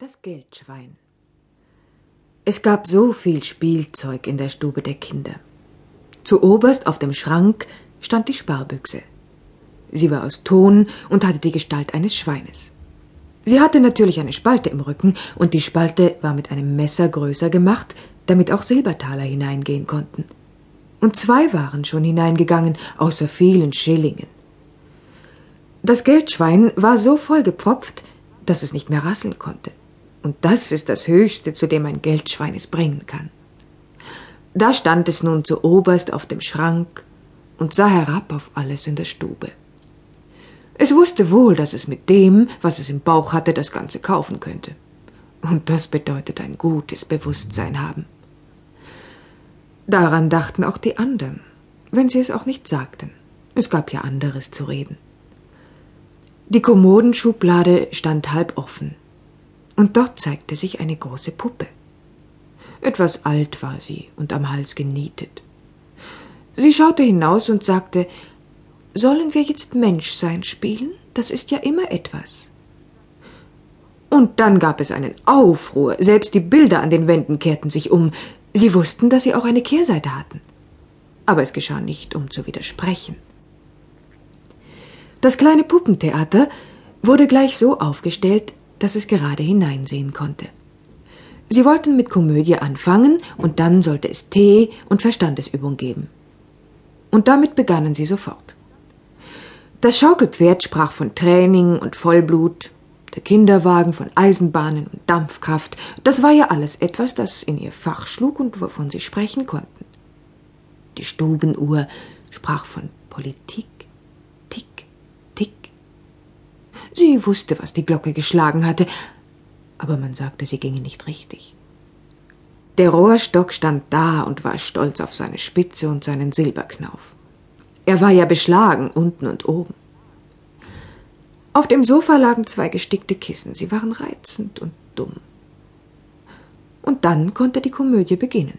Das Geldschwein. Es gab so viel Spielzeug in der Stube der Kinder. Zuoberst auf dem Schrank stand die Sparbüchse. Sie war aus Ton und hatte die Gestalt eines Schweines. Sie hatte natürlich eine Spalte im Rücken, und die Spalte war mit einem Messer größer gemacht, damit auch Silbertaler hineingehen konnten. Und zwei waren schon hineingegangen, außer vielen Schillingen. Das Geldschwein war so vollgepfropft, dass es nicht mehr rasseln konnte. Und das ist das Höchste, zu dem ein Geldschwein es bringen kann. Da stand es nun zu oberst auf dem Schrank und sah herab auf alles in der Stube. Es wusste wohl, dass es mit dem, was es im Bauch hatte, das Ganze kaufen könnte. Und das bedeutet ein gutes Bewusstsein haben. Daran dachten auch die anderen, wenn sie es auch nicht sagten. Es gab ja anderes zu reden. Die Kommodenschublade stand halb offen und dort zeigte sich eine große Puppe. Etwas alt war sie und am Hals genietet. Sie schaute hinaus und sagte Sollen wir jetzt Menschsein spielen? Das ist ja immer etwas. Und dann gab es einen Aufruhr, selbst die Bilder an den Wänden kehrten sich um. Sie wussten, dass sie auch eine Kehrseite hatten. Aber es geschah nicht, um zu widersprechen. Das kleine Puppentheater wurde gleich so aufgestellt, dass es gerade hineinsehen konnte. Sie wollten mit Komödie anfangen, und dann sollte es Tee und Verstandesübung geben. Und damit begannen sie sofort. Das Schaukelpferd sprach von Training und Vollblut, der Kinderwagen von Eisenbahnen und Dampfkraft, das war ja alles etwas, das in ihr Fach schlug und wovon sie sprechen konnten. Die Stubenuhr sprach von Politik, Sie wusste, was die Glocke geschlagen hatte, aber man sagte, sie ginge nicht richtig. Der Rohrstock stand da und war stolz auf seine Spitze und seinen Silberknauf. Er war ja beschlagen unten und oben. Auf dem Sofa lagen zwei gestickte Kissen, sie waren reizend und dumm. Und dann konnte die Komödie beginnen.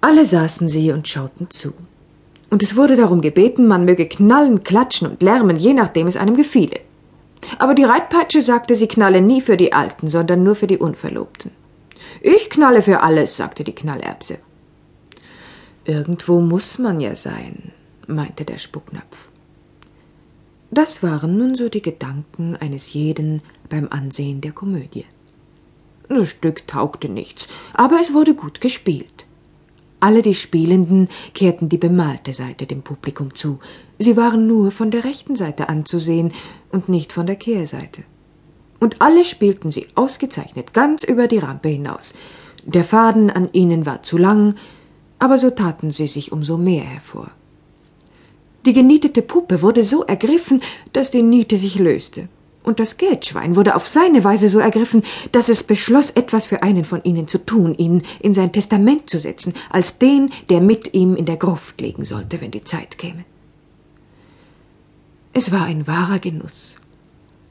Alle saßen sie und schauten zu und es wurde darum gebeten, man möge knallen, klatschen und lärmen, je nachdem es einem gefiele. Aber die Reitpeitsche sagte, sie knalle nie für die Alten, sondern nur für die Unverlobten. Ich knalle für alles, sagte die Knallerbse. Irgendwo muss man ja sein, meinte der Spucknapf. Das waren nun so die Gedanken eines jeden beim Ansehen der Komödie. Das Stück taugte nichts, aber es wurde gut gespielt. Alle die Spielenden kehrten die bemalte Seite dem Publikum zu. Sie waren nur von der rechten Seite anzusehen und nicht von der Kehrseite. Und alle spielten sie ausgezeichnet ganz über die Rampe hinaus. Der Faden an ihnen war zu lang, aber so taten sie sich umso mehr hervor. Die genietete Puppe wurde so ergriffen, dass die Niete sich löste und das Geldschwein wurde auf seine Weise so ergriffen, dass es beschloss, etwas für einen von ihnen zu tun, ihn in sein Testament zu setzen, als den, der mit ihm in der Gruft liegen sollte, wenn die Zeit käme. Es war ein wahrer Genuss,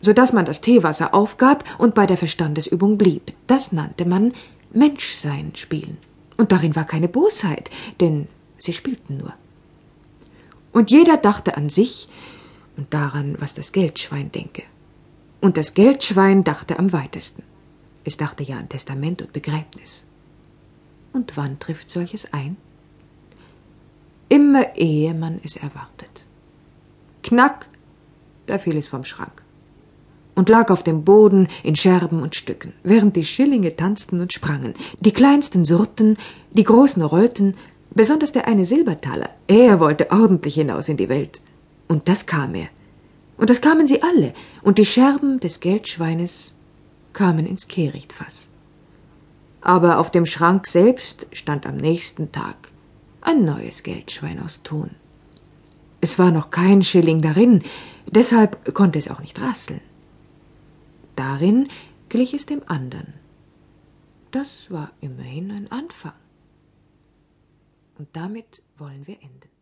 so dass man das Teewasser aufgab und bei der Verstandesübung blieb. Das nannte man Menschsein spielen. Und darin war keine Bosheit, denn sie spielten nur. Und jeder dachte an sich und daran, was das Geldschwein denke. Und das Geldschwein dachte am weitesten. Es dachte ja an Testament und Begräbnis. Und wann trifft solches ein? Immer ehe man es erwartet. Knack, da fiel es vom Schrank und lag auf dem Boden in Scherben und Stücken, während die Schillinge tanzten und sprangen, die kleinsten surrten, die großen rollten, besonders der eine Silbertaler, er wollte ordentlich hinaus in die Welt. Und das kam er, und das kamen sie alle, und die Scherben des Geldschweines kamen ins Kehrichtfass. Aber auf dem Schrank selbst stand am nächsten Tag ein neues Geldschwein aus Ton. Es war noch kein Schilling darin, deshalb konnte es auch nicht rasseln. Darin glich es dem andern. Das war immerhin ein Anfang. Und damit wollen wir enden.